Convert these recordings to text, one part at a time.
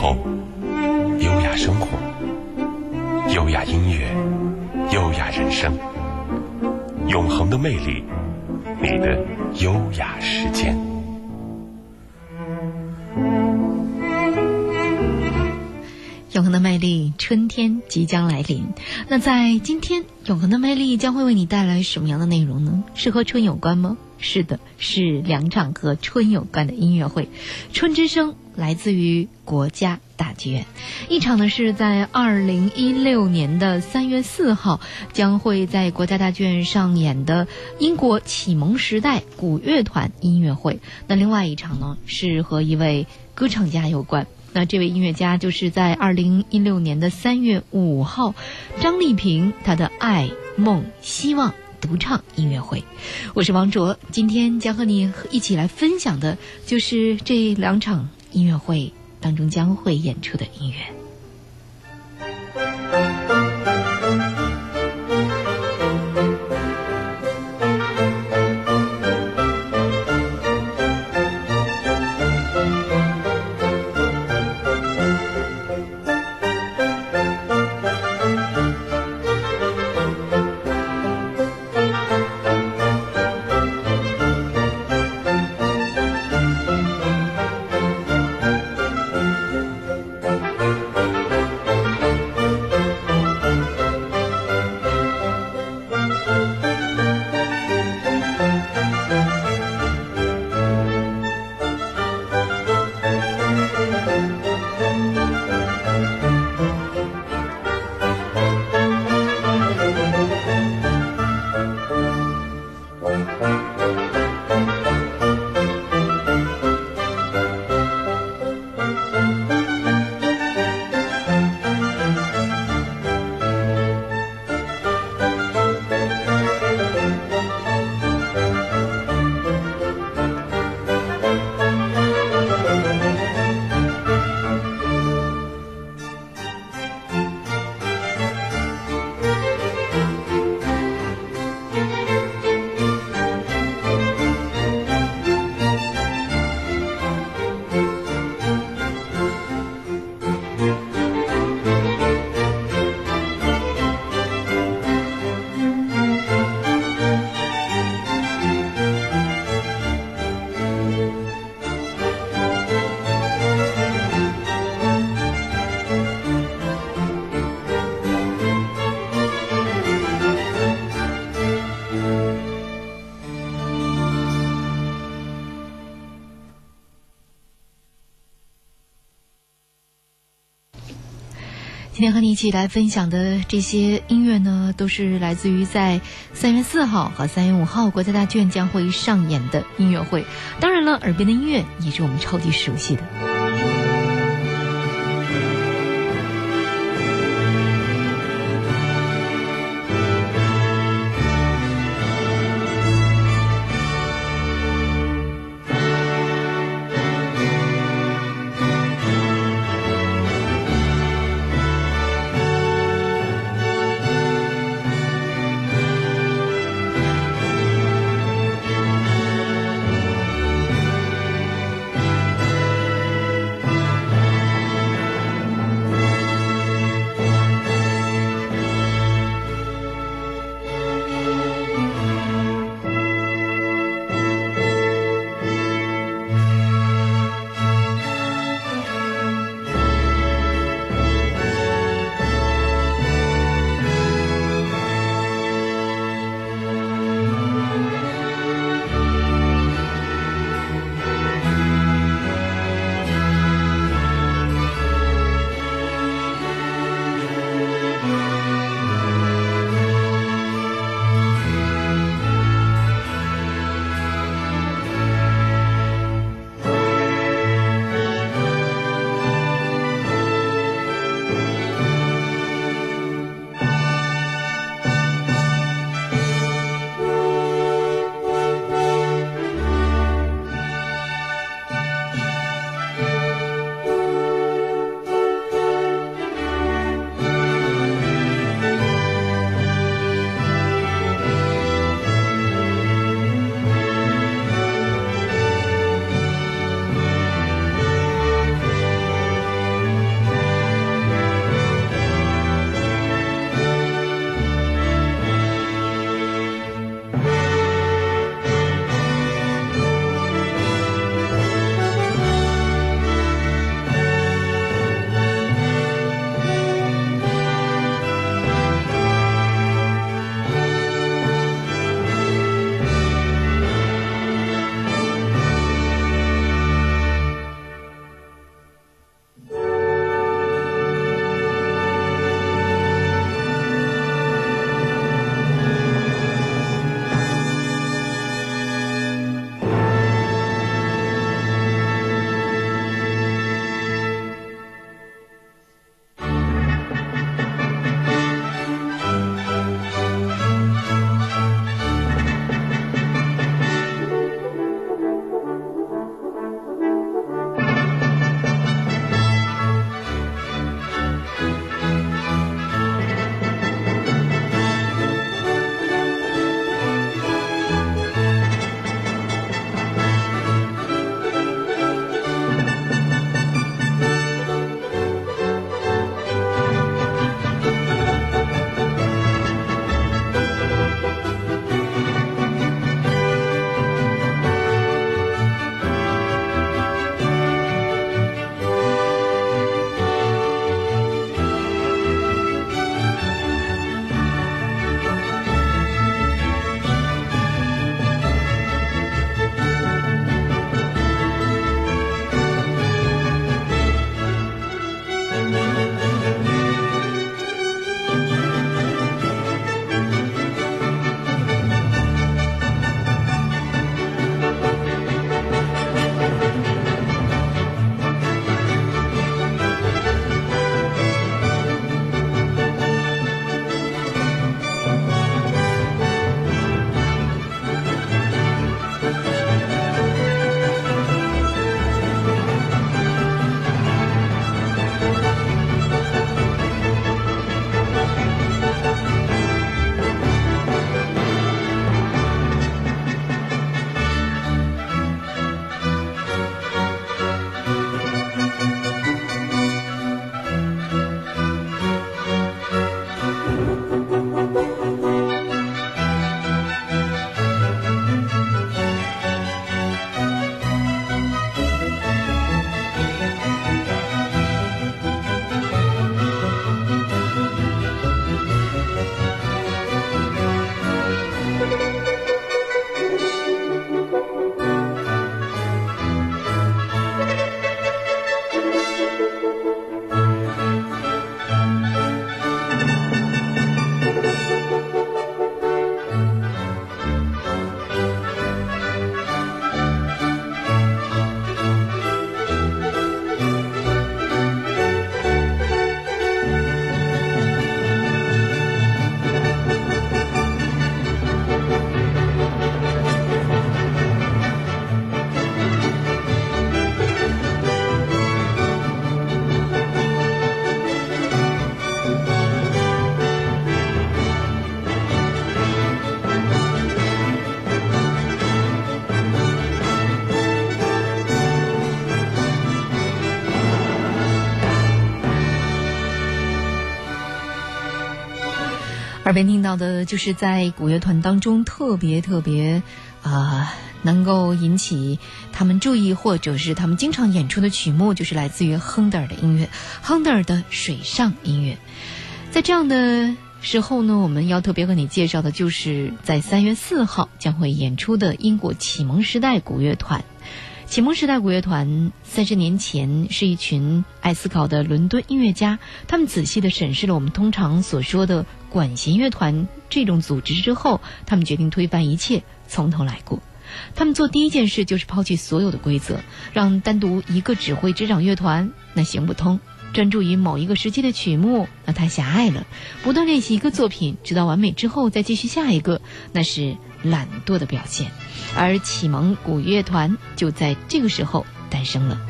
后，优雅生活，优雅音乐，优雅人生，永恒的魅力，你的优雅时间。永恒的魅力，春天即将来临。那在今天，永恒的魅力将会为你带来什么样的内容呢？是和春有关吗？是的，是两场和春有关的音乐会。春之声来自于国家大剧院，一场呢是在二零一六年的三月四号将会在国家大剧院上演的英国启蒙时代古乐团音乐会。那另外一场呢是和一位歌唱家有关。那这位音乐家就是在二零一六年的三月五号，张丽萍她的爱梦希望独唱音乐会。我是王卓，今天将和你一起来分享的就是这两场音乐会当中将会演出的音乐。今天和你一起来分享的这些音乐呢，都是来自于在三月四号和三月五号国家大剧院将会上演的音乐会。当然了，耳边的音乐也是我们超级熟悉的。耳边听到的就是在古乐团当中特别特别啊，能够引起他们注意或者是他们经常演出的曲目，就是来自于亨德尔的音乐，亨德尔的水上音乐。在这样的时候呢，我们要特别和你介绍的就是在三月四号将会演出的英国启蒙时代古乐团。启蒙时代古乐团三十年前是一群爱思考的伦敦音乐家，他们仔细地审视了我们通常所说的管弦乐团这种组织之后，他们决定推翻一切，从头来过。他们做第一件事就是抛弃所有的规则，让单独一个指挥执掌乐团那行不通。专注于某一个时期的曲目，那太狭隘了；不断练习一个作品，直到完美之后再继续下一个，那是懒惰的表现。而启蒙古乐团就在这个时候诞生了。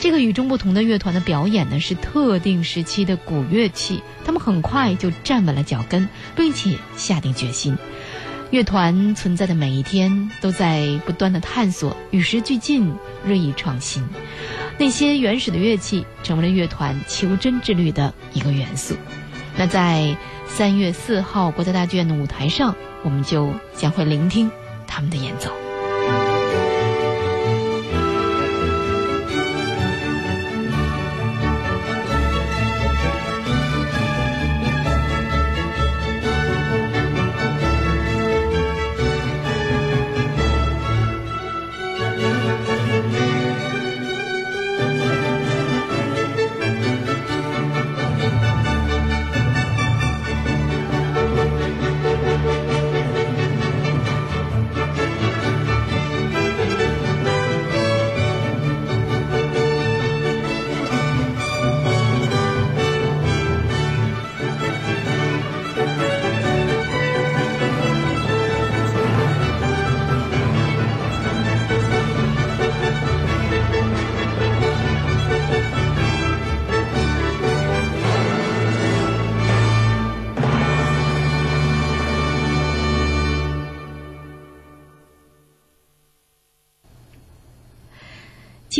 这个与众不同的乐团的表演呢，是特定时期的古乐器，他们很快就站稳了脚跟，并且下定决心。乐团存在的每一天，都在不断的探索，与时俱进，锐意创新。那些原始的乐器成为了乐团求真之旅的一个元素。那在三月四号国家大剧院的舞台上，我们就将会聆听他们的演奏。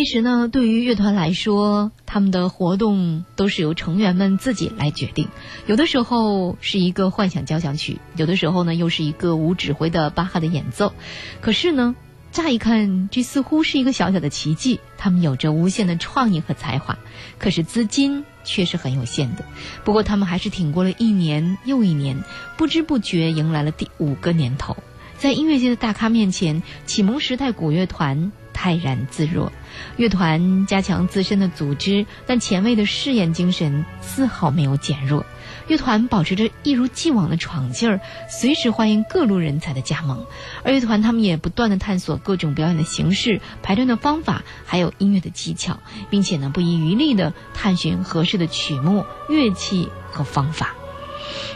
其实呢，对于乐团来说，他们的活动都是由成员们自己来决定。有的时候是一个幻想交响曲，有的时候呢又是一个无指挥的巴哈的演奏。可是呢，乍一看，这似乎是一个小小的奇迹。他们有着无限的创意和才华，可是资金却是很有限的。不过他们还是挺过了一年又一年，不知不觉迎来了第五个年头。在音乐界的大咖面前，启蒙时代古乐团。泰然自若，乐团加强自身的组织，但前卫的试验精神丝毫没有减弱。乐团保持着一如既往的闯劲儿，随时欢迎各路人才的加盟。而乐团他们也不断的探索各种表演的形式、排练的方法，还有音乐的技巧，并且呢不遗余力的探寻合适的曲目、乐器和方法。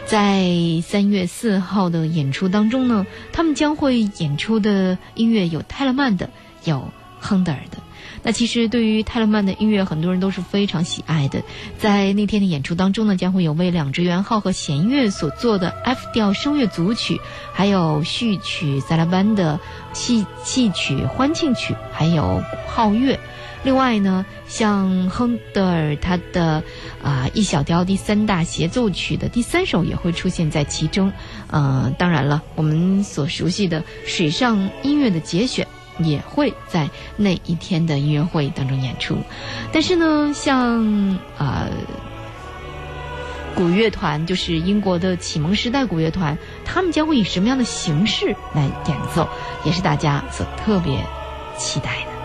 在三月四号的演出当中呢，他们将会演出的音乐有泰勒曼的。有亨德尔的，那其实对于泰勒曼的音乐，很多人都是非常喜爱的。在那天的演出当中呢，将会有为两支圆号和弦乐所做的 F 调声乐组曲，还有序曲萨拉班的戏戏曲欢庆曲，还有号乐。另外呢，像亨德尔他的啊一小调第三大协奏曲的第三首也会出现在其中。呃，当然了，我们所熟悉的水上音乐的节选。也会在那一天的音乐会当中演出，但是呢，像呃古乐团，就是英国的启蒙时代古乐团，他们将会以什么样的形式来演奏，也是大家所特别期待的。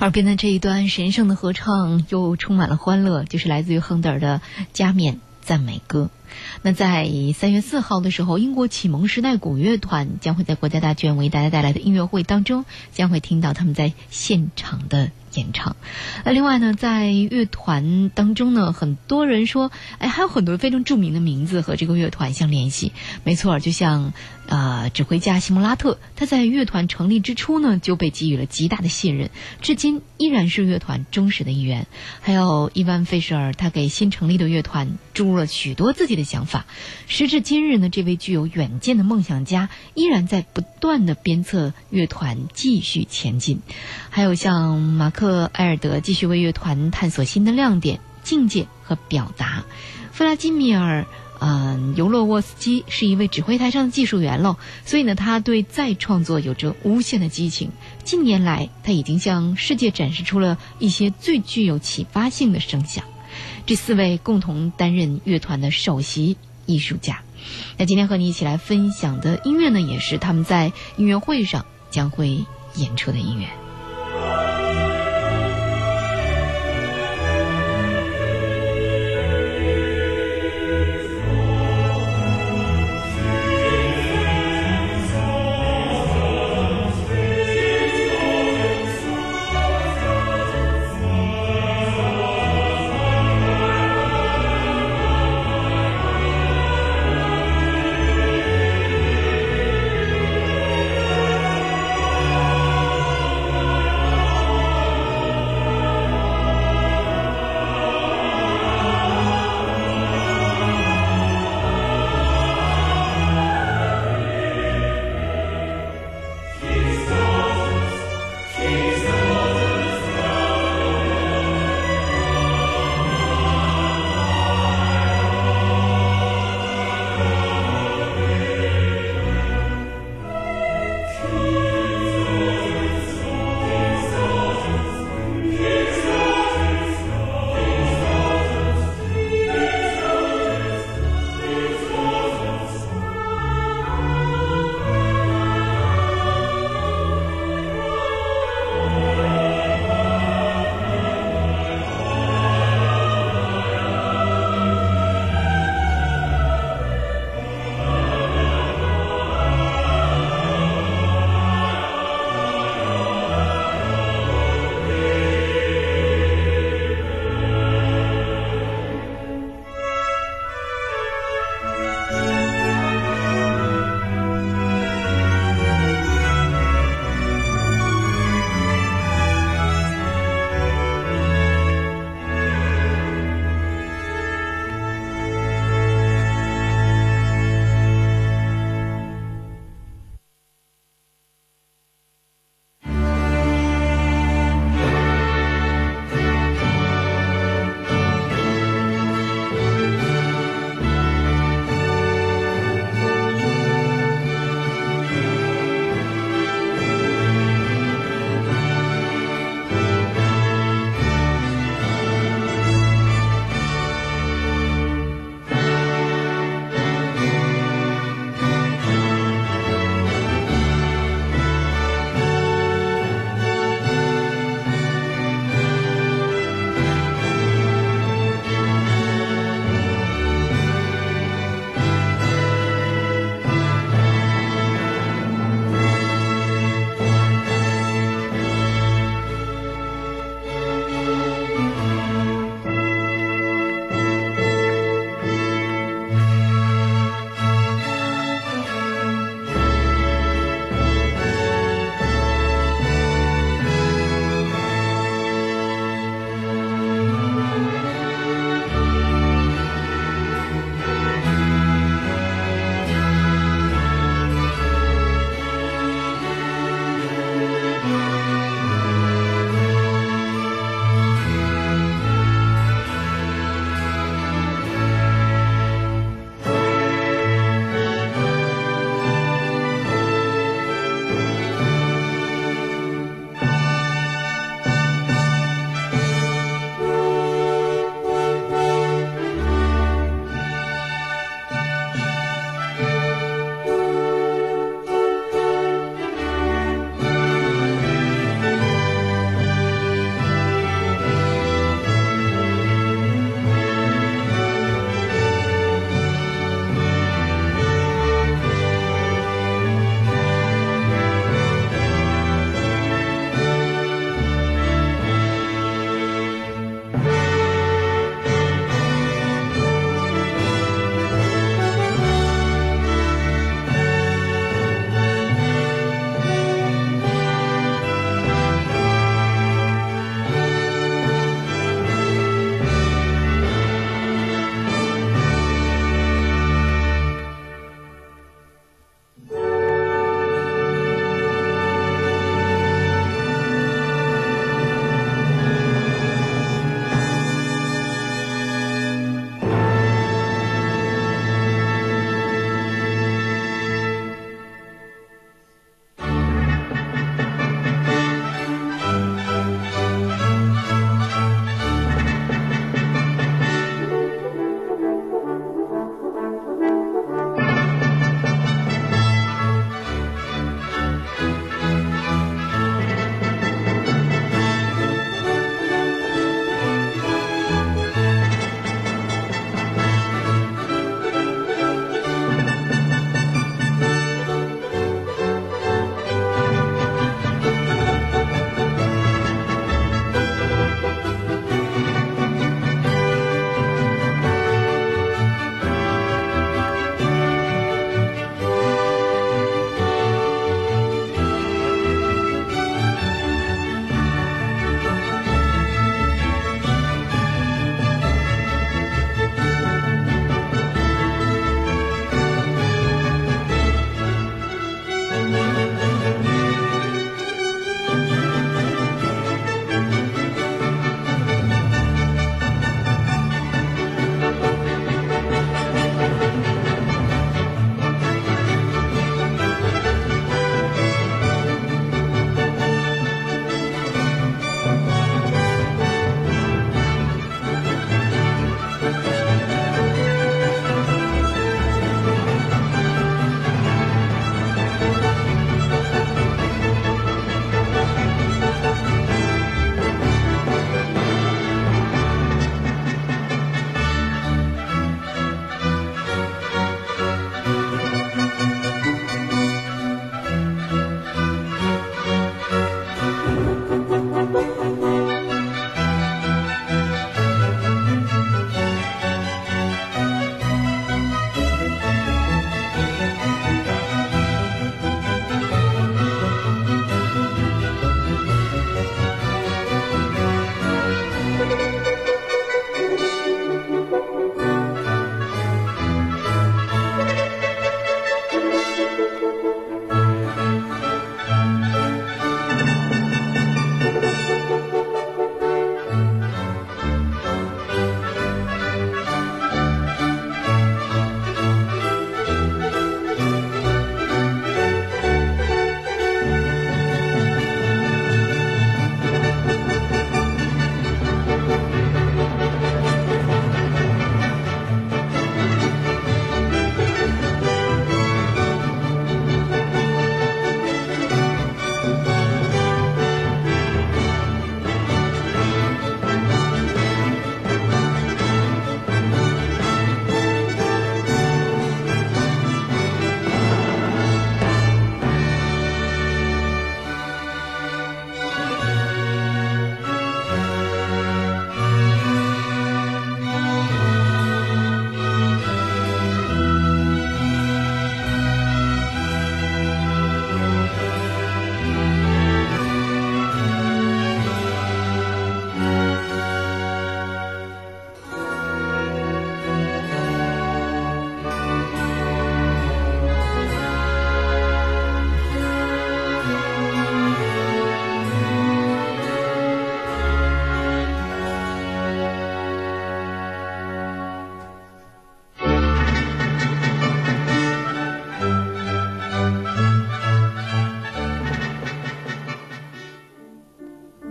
耳边的这一段神圣的合唱又充满了欢乐，就是来自于亨德尔的《加冕赞美歌》。那在三月四号的时候，英国启蒙时代古乐团将会在国家大剧院为大家带来的音乐会当中，将会听到他们在现场的演唱。那另外呢，在乐团当中呢，很多人说，哎，还有很多非常著名的名字和这个乐团相联系。没错，就像呃，指挥家西蒙拉特，他在乐团成立之初呢，就被给予了极大的信任，至今依然是乐团忠实的一员。还有伊万费舍尔，他给新成立的乐团注入了许多自己的想。法，时至今日呢，这位具有远见的梦想家依然在不断的鞭策乐团继续前进。还有像马克埃尔德继续为乐团探索新的亮点、境界和表达。弗拉基米尔，嗯，尤洛沃斯基是一位指挥台上的技术员喽，所以呢，他对再创作有着无限的激情。近年来，他已经向世界展示出了一些最具有启发性的声响。这四位共同担任乐团的首席艺术家。那今天和你一起来分享的音乐呢，也是他们在音乐会上将会演出的音乐。